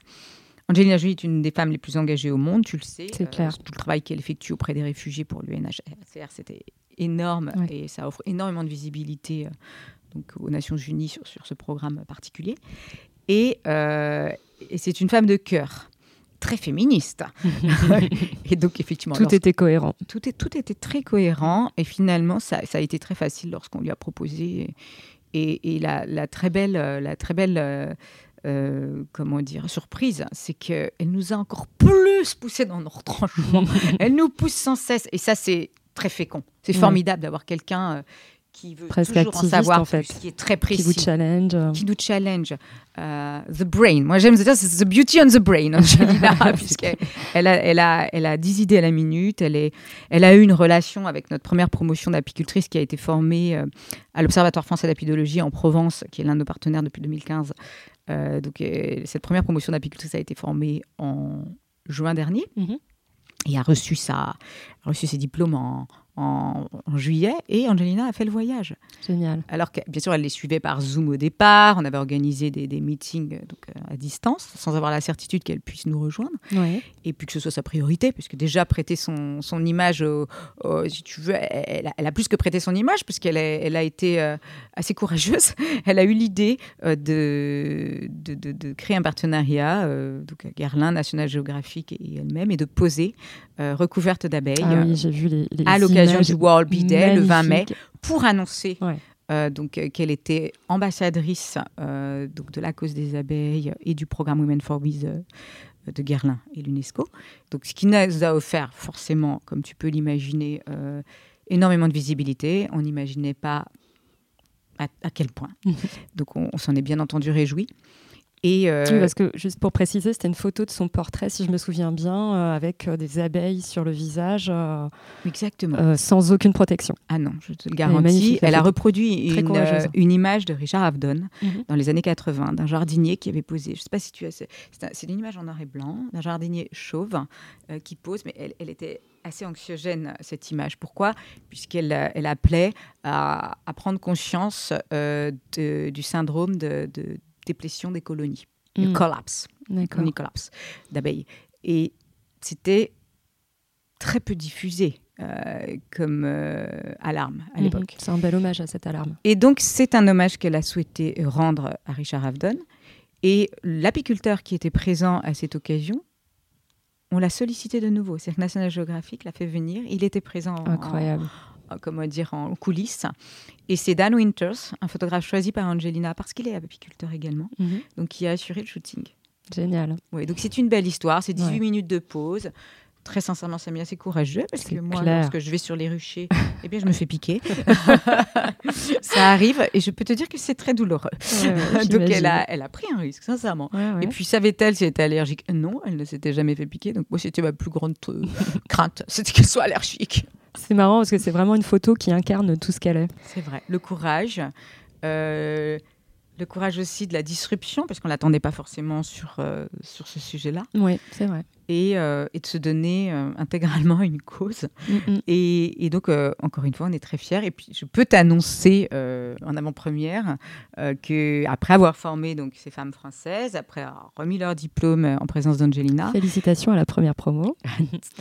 Angelina Jolie est une des femmes les plus engagées au monde, tu le sais. Euh, C'est clair. Tout le travail qu'elle effectue auprès des réfugiés pour l'UNHCR, c'était énorme Ouais. et ça offre énormément de visibilité euh, donc, aux Nations Unies sur, sur ce programme particulier. Et, euh, et c'est une femme de cœur, très féministe. et donc, effectivement, Tout était cohérent. tout, est, tout était très cohérent et finalement ça, ça a été très facile lorsqu'on lui a proposé et, et la, la très belle euh, la très belle euh, comment dire surprise c'est que elle nous a encore plus poussé dans nos retranchements elle nous pousse sans cesse et ça c'est très fécond c'est Ouais. formidable d'avoir quelqu'un euh, qui veut Presque toujours en savoir en fait. plus, qui est très Qui précis challenge. euh. qui nous challenge. Euh, the brain. Moi, j'aime dire c'est the beauty on the brain, Angelina, puisqu'elle elle a, elle a, elle a 10 idées à la minute. Elle, est, elle a eu une relation avec notre première promotion d'apicultrice qui a été formée euh, à l'Observatoire français d'apidologie en Provence, qui est l'un de nos partenaires depuis 2015. Euh, donc, euh, cette première promotion d'apicultrice a été formée en juin dernier Mhm. et a reçu, sa, a reçu ses diplômes en, en- en juillet. Et Angelina a fait le voyage. Génial. Alors que, bien sûr, elle les suivait par Zoom au départ. On avait organisé des, des meetings euh, donc, euh, à distance, sans avoir la certitude qu'elle puisse nous rejoindre. Ouais. Et puis que ce soit sa priorité, puisque déjà prêter son, son image, au- au- si tu veux, elle, a- elle a plus que prêté son image, puisqu'elle est- elle a été euh, assez courageuse. Elle a eu l'idée euh, de, de, de- de créer un partenariat, euh, donc à Guerlain, National Geographic et elle-même, et de poser recouverte d'abeilles Ah oui, j'ai vu les, les à l'occasion images du World Bee Day, le 20 mai pour annoncer Ouais. euh, donc euh, qu'elle était ambassadrice euh, donc de la cause des abeilles et du programme Women for Bees de Guerlain et l'UNESCO. Donc ce qui nous a offert forcément, comme tu peux l'imaginer, énormément de visibilité. On n'imaginait pas à, à quel point. donc on, on s'en est bien entendu réjoui. Et euh, Oui, parce que juste pour préciser, c'était une photo de son portrait, si je me souviens bien, euh, avec euh, des abeilles sur le visage, exactement. sans aucune protection. Ah non, je te le garantis. Elle a reproduit Très une, image de Richard Avedon Mhm. dans les années 80, d'un jardinier qui avait posé. Je ne sais pas si tu as. C'est un- c'est une image en noir et blanc d'un jardinier chauve qui pose, mais elle, elle était assez anxiogène, cette image. Pourquoi? Puisqu'elle elle appelait à, à prendre conscience euh, de- du syndrome de, de déplétion des colonies, le Mm. collapse colony collapse d'abeilles. Et c'était très peu diffusé euh, comme euh, alarme à Mhm. l'époque. C'est un bel hommage à cette alarme. Et donc, c'est un hommage qu'elle a souhaité rendre à Richard Avedon. Et l'apiculteur qui était présent à cette occasion, on l'a sollicité de nouveau. C'est que National Geographic l'a fait venir. Il était présent en- Incroyable. en, comment dire, en coulisses. Et c'est Dan Winters, un photographe choisi par Angelina, parce qu'il est apiculteur également, Mhm. donc qui a assuré le shooting. Génial. Oui, donc c'est une belle histoire. C'est 18 Ouais. minutes de pause. Très sincèrement, ça m'est assez courageux parce C'est que moi, clair. lorsque je vais sur les ruchers, eh bien, je me fais piquer. ça arrive et je peux te dire que c'est très douloureux. Ouais, ouais, donc elle a, elle a pris un risque, sincèrement. Ouais. Et puis savait-elle si elle était allergique? Non, elle ne s'était jamais fait piquer. Donc moi, c'était ma plus grande euh, crainte, c'était qu'elle soit allergique. C'est marrant parce que c'est vraiment une photo qui incarne tout ce qu'elle est. C'est vrai. Le courage. euh, le courage aussi de la disruption, parce qu'on ne l'attendait pas forcément sur, euh, sur ce sujet-là, Oui, c'est vrai. Et, euh, et de se donner euh, intégralement à une cause. Et, et donc, euh, encore une fois, on est très fiers. Et puis, je peux t'annoncer euh, en avant-première que après avoir formé donc, ces femmes françaises, après avoir remis leur diplôme en présence d'Angelina, Félicitations à la première promo.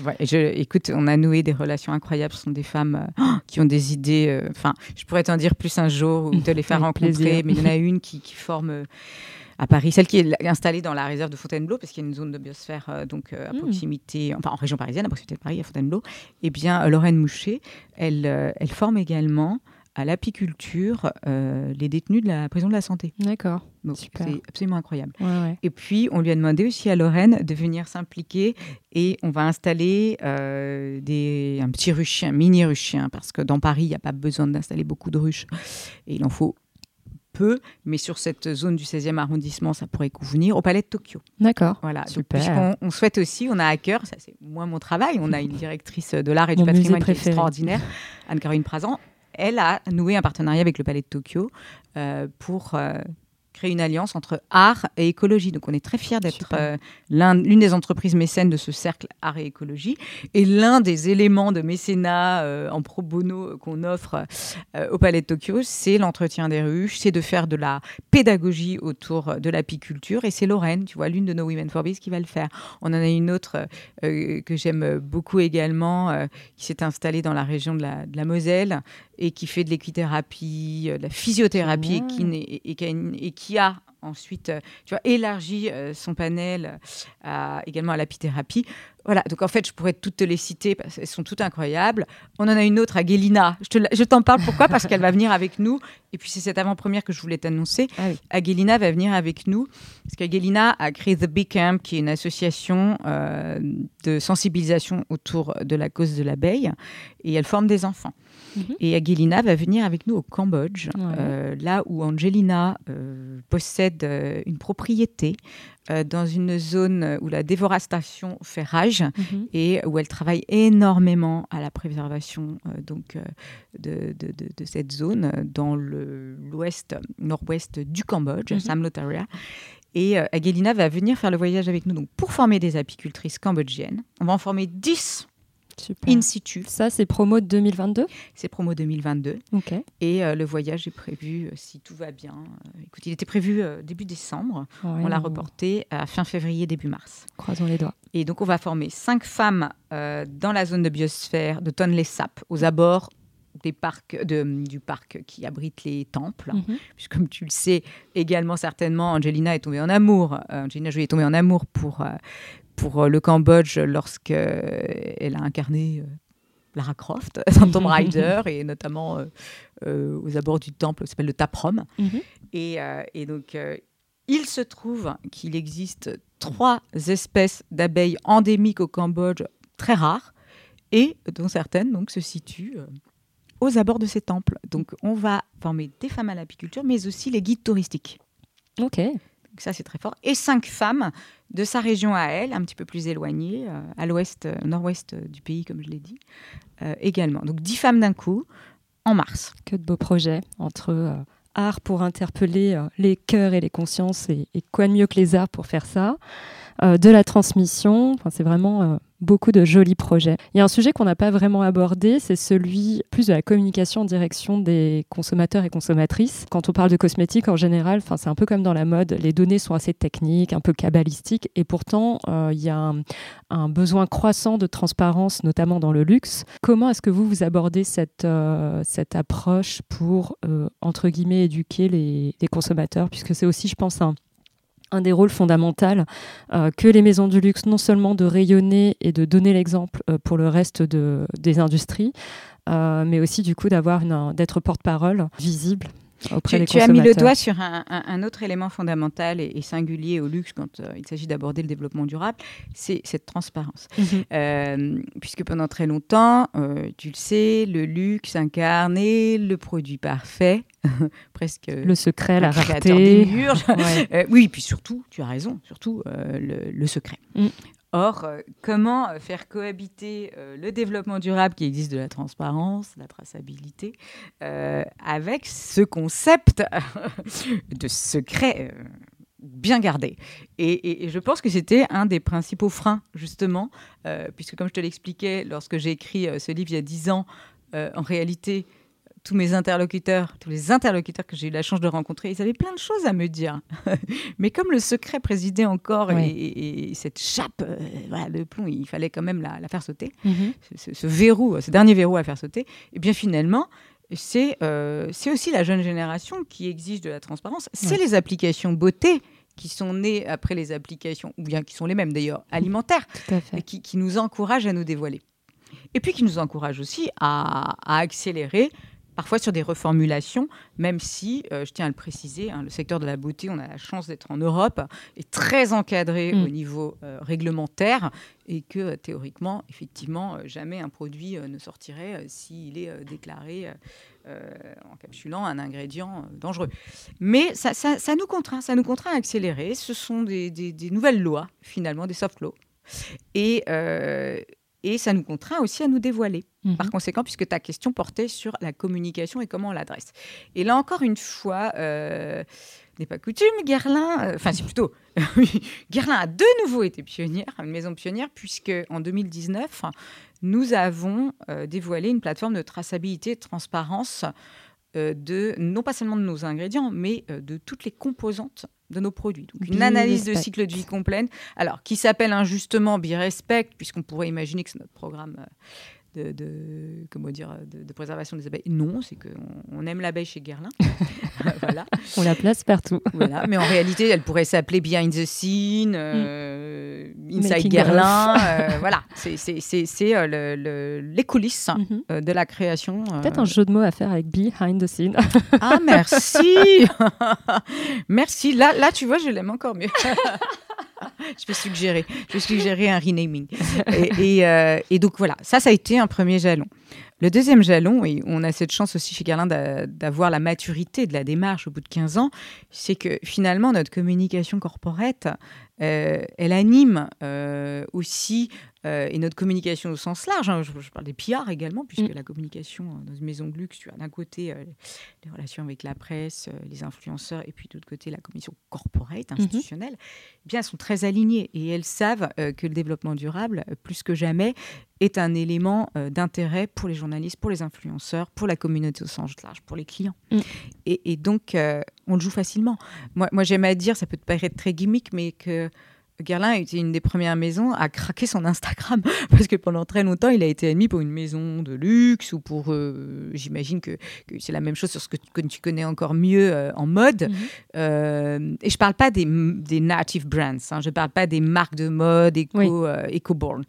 Ouais, je, écoute, on a noué des relations incroyables. Ce sont des femmes qui ont des idées. Enfin, je pourrais t'en dire plus un jour ou te les faire rencontrer. plaisir. Mais il y en a une qui, qui forme à Paris, celle qui est installée dans la réserve de Fontainebleau, parce qu'il y a une zone de biosphère euh, donc euh, à Mm. proximité, enfin en région parisienne, à proximité de Paris, à Fontainebleau. Eh bien, euh, Lorraine Moucher, elle, elle forme également à l'apiculture euh, les détenus de la prison de la santé. D'accord. C'est absolument incroyable. Ouais, ouais. Et puis, on lui a demandé aussi à Lorraine de venir s'impliquer et on va installer euh, des, un petit ruchien, un mini ruchien, parce que dans Paris, il n'y a pas besoin d'installer beaucoup de ruches et il en faut peu, mais sur cette zone du 16e arrondissement, ça pourrait convenir au Palais de Tokyo. D'accord. Voilà, Donc, Super. puisqu'on on souhaite aussi, on a à cœur, ça c'est moi mon travail, on a une directrice de l'art et du Mon patrimoine qui est extraordinaire, Anne-Caroline Prazan. Elle a noué un partenariat avec le Palais de Tokyo euh, pour euh, créer une alliance entre art et écologie. Donc on est très fiers d'être euh, l'un- l'une des entreprises mécènes de ce cercle art et écologie. Et l'un des éléments de mécénat euh, en pro bono qu'on offre euh, au Palais de Tokyo, c'est l'entretien des ruches, c'est de faire de la pédagogie autour de l'apiculture. Et c'est Lorraine, tu vois, l'une de nos Women for Biz qui va le faire. On en a une autre que j'aime beaucoup également, qui s'est installée dans la région de la, de la Moselle et qui fait de l'équithérapie, de la physiothérapie et qui, et qui a ensuite euh, tu vois, élargi euh, son panel euh, à- également à l'apithérapie. Voilà, donc en fait, je pourrais toutes te les citer parce qu'elles sont toutes incroyables. On en a une autre à Guélina. Je te t'en parle pourquoi? Parce qu'elle va venir avec nous. Et puis, c'est cette avant-première que je voulais t'annoncer. Ah oui. Aguelina va venir avec nous parce qu'Aguelina a créé The Big Camp, qui est une association euh, de sensibilisation autour de la cause de l'abeille, et elle forme des enfants. Mhm. Et Aguelina va venir avec nous au Cambodge, Ouais. euh, là où Angelina euh, possède euh, une propriété dans une zone où la déforestation fait rage Mhm. et où elle travaille énormément à la préservation donc de, de- de- de cette zone dans l'ouest, nord-ouest du Cambodge. Samlotaria. Et Aguelina va venir faire le voyage avec nous donc pour former des apicultrices cambodgiennes. On va en former 10 Super. in situ. Ça, c'est promo de 2022 C'est promo 2022. Ok. Et euh, le voyage est prévu, euh, si tout va bien. euh, écoute, il était prévu début décembre. Ouais, On l'a reporté à fin février, début mars. Croisons les doigts. Et donc, on va former cinq femmes dans la zone de biosphère de Tonlé-Sap, aux abords des parcs, de- du parc qui abrite les temples. Mhm. Puisque, comme tu le sais, également certainement, Angelina est tombée en amour. Euh, Angelina Jolie est tombée en amour pour, euh, pour euh, le Cambodge lorsqu'elle a incarné euh, Lara Croft dans Tomb Raider et notamment euh, euh, aux abords du temple qui s'appelle le Taprom. Mhm. Et, euh, et donc, euh, il se trouve qu'il existe trois espèces d'abeilles endémiques au Cambodge très rares et dont certaines donc, se situent euh, aux abords de ces temples. Donc, on va former des femmes à l'apiculture, mais aussi les guides touristiques. Ok. Donc ça, c'est très fort. Et cinq femmes de sa région à elle, un petit peu plus éloignée, euh, à l'ouest, euh, nord-ouest du pays, comme je l'ai dit, euh, également. Donc, dix femmes d'un coup, en mars. Que de beaux projets entre art pour interpeller les cœurs et les consciences et quoi de mieux que les arts pour faire ça? Euh, de la transmission, enfin, c'est vraiment euh, beaucoup de jolis projets. Il y a un sujet qu'on n'a pas vraiment abordé, c'est celui plus de la communication en direction des consommateurs et consommatrices. Quand on parle de cosmétiques en général, enfin, c'est un peu comme dans la mode, les données sont assez techniques, un peu cabalistiques, et pourtant euh, il y a un, besoin croissant de transparence, notamment dans le luxe. Comment est-ce que vous, vous abordez cette, cette approche pour, entre guillemets, éduquer les, les consommateurs? Puisque c'est aussi, je pense, un, un des rôles fondamentaux que les maisons du luxe, non seulement de rayonner et de donner l'exemple pour le reste de, des industries, mais aussi du coup d'avoir d'être porte-parole visible tu, as mis le doigt sur un, autre élément fondamental et, singulier au luxe quand euh, il s'agit d'aborder le développement durable, c'est cette transparence. Mhm. Euh, puisque pendant très longtemps, euh, tu le sais, le luxe incarnait le produit parfait, presque le secret, la rareté. oui, puis surtout, tu as raison, surtout le, secret. Mm. Or, euh, comment euh, faire cohabiter euh, le développement durable qui existe de la transparence, la traçabilité, avec ce concept de secret bien gardé? Et, je pense que c'était un des principaux freins, justement, puisque comme je te l'expliquais, lorsque j'ai écrit ce livre il y a dix ans, en réalité, tous mes interlocuteurs, tous les interlocuteurs que j'ai eu la chance de rencontrer, ils avaient plein de choses à me dire. Mais comme le secret présidait encore et, cette chape, euh, voilà, de plomb, il fallait quand même la, faire sauter, mhm. ce, verrou, ce dernier verrou à faire sauter, et eh bien finalement, c'est euh, c'est aussi la jeune génération qui exige de la transparence. C'est les applications beauté qui sont nées après les applications, ou bien qui sont les mêmes d'ailleurs, alimentaires, et qui, qui, nous encouragent à nous dévoiler. Et puis qui nous encouragent aussi à, à accélérer parfois sur des reformulations, même si, euh, je tiens à le préciser, hein, le secteur de la beauté, on a la chance d'être en Europe, est très encadré mm. au niveau euh, réglementaire et que euh, théoriquement, effectivement, jamais un produit ne sortirait s'il est déclaré en capsulant un ingrédient dangereux. Mais ça, nous contraint, ça nous contraint à accélérer. Ce sont des, des nouvelles lois, finalement, des soft laws. Et et ça nous contraint aussi à nous dévoiler. Mhm. Par conséquent, puisque ta question portait sur la communication et comment on l'adresse. Et là encore une fois, euh, n'est pas coutume, Guerlain, euh, enfin c'est plutôt, Guerlain a de nouveau été pionnière, une maison pionnière, puisque en 2019, nous avons euh, dévoilé une plateforme de traçabilité et de transparence de non pas seulement de nos ingrédients, mais de toutes les composantes de nos produits. Donc une analyse de cycle de vie complète, alors qui s'appelle injustement Bi-Respect, puisqu'on pourrait imaginer que c'est notre programme euh, de, comment dire, de, préservation des abeilles. Non, c'est qu'on on aime l'abeille chez Guerlain. voilà. On la place partout. voilà. Mais en réalité, elle pourrait s'appeler Behind the Scene, euh, mm. Inside Guerlain. Euh, voilà, c'est euh, le, les coulisses mm-hmm. de la création. Peut-être un jeu de mots à faire avec Behind the Scene. ah, merci Merci. Là, là, tu vois, je l'aime encore mieux. je vais suggérer, je suggérer un renaming. Euh, et, donc voilà, ça, ça a été un premier jalon. Le deuxième jalon, et on a cette chance aussi chez Garlin d'avoir la maturité de la démarche au bout de 15 ans, c'est que finalement notre communication corporate, euh, elle anime euh, aussi euh, et notre communication au sens large. Hein, je, parle des PR également, puisque mm. la communication dans une maison de luxe, tu as d'un côté les relations avec la presse, les influenceurs, et puis de l'autre côté la commission corporate, mm-hmm. institutionnelle. Eh bien, elles sont très alignées et elles savent que le développement durable, plus que jamais, est un élément d'intérêt pour les journalistes, pour les influenceurs, pour la communauté au sens large, pour les clients. Mm. Et, donc, on le joue facilement. Moi, moi j'aime à dire, ça peut te paraître très gimmick, mais que Guerlain a été une des premières maisons à craquer son Instagram parce que pendant très longtemps, il a été admis pour une maison de luxe ou pour, euh, j'imagine que, c'est la même chose sur ce que, tu connais encore mieux euh, en mode. Mhm. Euh, et je parle pas des, des native brands, hein, je parle pas des marques de mode éco, eco-born.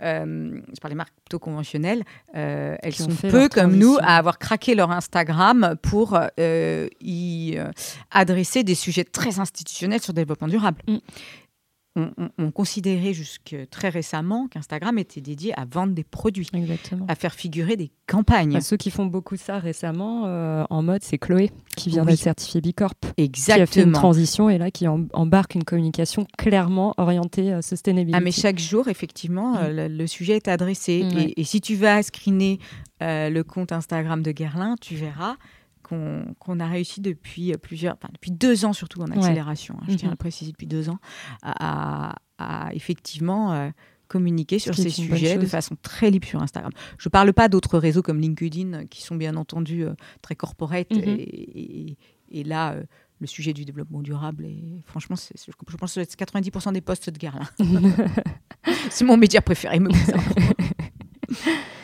je parle des marques plutôt conventionnelles. elles sont peu comme nous à avoir craqué leur Instagram pour y adresser des sujets très institutionnels sur le développement durable. Mm on, considérait jusque très récemment qu'Instagram était dédié à vendre des produits, à faire figurer des campagnes. Ceux qui font beaucoup ça récemment euh, en mode, c'est Chloé qui vient d'être certifiée Bicorp. Exactement. Qui a fait une transition et là qui embarque une communication clairement orientée à sustainability. Ah mais chaque jour, effectivement, mm. euh, le, sujet est adressé. Mm, et, si tu vas screener euh, le compte Instagram de Guerlain, tu verras qu'on a réussi depuis euh, plusieurs, enfin, depuis deux ans surtout en accélération, hein, je tiens à le mhm. préciser depuis deux ans, à, effectivement euh, communiquer sur ces sujets de façon très libre sur Instagram. Je ne parle pas d'autres réseaux comme LinkedIn euh, qui sont bien entendu très corporate mhm. et, là le sujet du développement durable et franchement je pense que c'est 90% des postes de guerre c'est mon média préféré me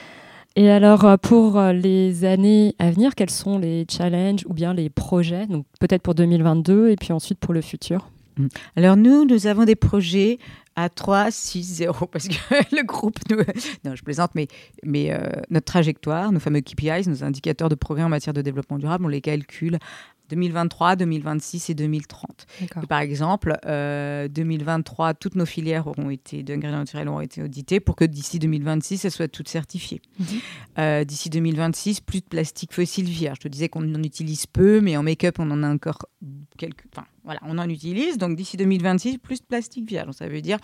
Et alors, euh, pour euh, les années à venir, quels sont les challenges ou bien les projets Donc, peut-être pour 2022 et puis ensuite pour le futur? Mm. Alors nous, nous avons des projets à 3, 6, 0, parce que le groupe, non, je plaisante, mais, mais euh, notre trajectoire, nos fameux KPIs, nos indicateurs de progrès en matière de développement durable, on les calcule 2023, 2026 et 2030. Et par exemple, euh, 2023, toutes nos filières auront été d'ingrédients naturels auront été auditées pour que d'ici 2026, elles soient toutes certifiées. Mhm. Euh, d'ici 2026, plus de plastique fossile vierge. Je te disais qu'on en utilise peu, mais en make-up, on en a encore quelques. Enfin, voilà, on en utilise. Donc d'ici 2026, plus de plastique vierge. Donc, ça veut dire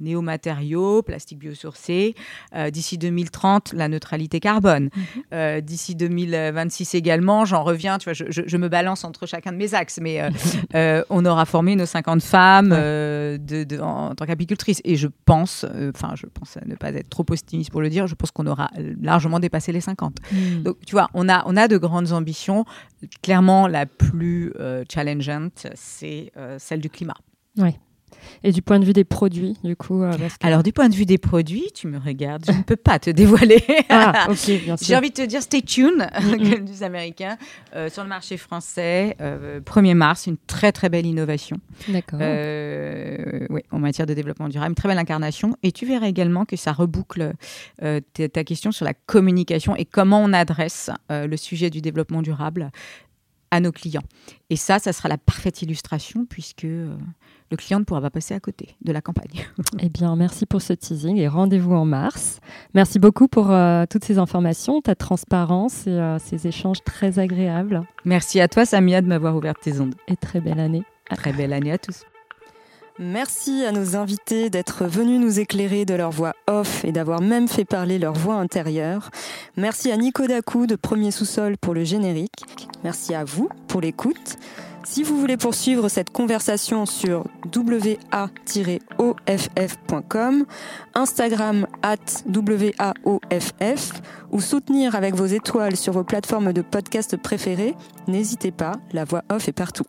néomatériaux, plastique biosourcé. Euh, d'ici 2030, la neutralité carbone. Mhm. Euh, d'ici 2026 également, j'en reviens, tu vois, je, me balance entre chacun de mes axes, mais euh, on aura formé nos 50 femmes de, en, tant qu'apicultrices. Et je pense, enfin, je pense ne pas être trop optimiste pour le dire, je pense qu'on aura largement dépassé les 50. Mhm. Donc, tu vois, on a, on a de grandes ambitions. Clairement, la plus challengeante, c'est celle du climat. Oui. Et du point de vue des produits, du coup euh, Alors, du point de vue des produits, tu me regardes, je ne peux pas te dévoiler. Ah, ok, bien sûr. J'ai envie de te dire, stay tuned, comme disent Américains, euh, sur le marché français. 1er euh, mars, une très très belle innovation. D'accord. oui, en matière de développement durable, une très belle incarnation. Et tu verras également que ça reboucle ta question sur la communication et comment on adresse le sujet du développement durable à nos clients. Et ça, ça sera la parfaite illustration puisque le client ne pourra pas passer à côté de la campagne. eh bien, merci pour ce teasing et rendez-vous en mars. Merci beaucoup pour euh, toutes ces informations, ta transparence et euh, ces échanges très agréables. Merci à toi, Samia, de m'avoir ouvert tes ondes. Et très belle année. Très belle année à tous. Merci à nos invités d'être venus nous éclairer de leur voix off et d'avoir même fait parler leur voix intérieure. Merci à Nico Dacou de Premier Sous-Sol pour le générique. Merci à vous pour l'écoute. Si vous voulez poursuivre cette conversation sur wa-off.com, Instagram at waoff ou soutenir avec vos étoiles sur vos plateformes de podcast préférées, n'hésitez pas, la voix off est partout.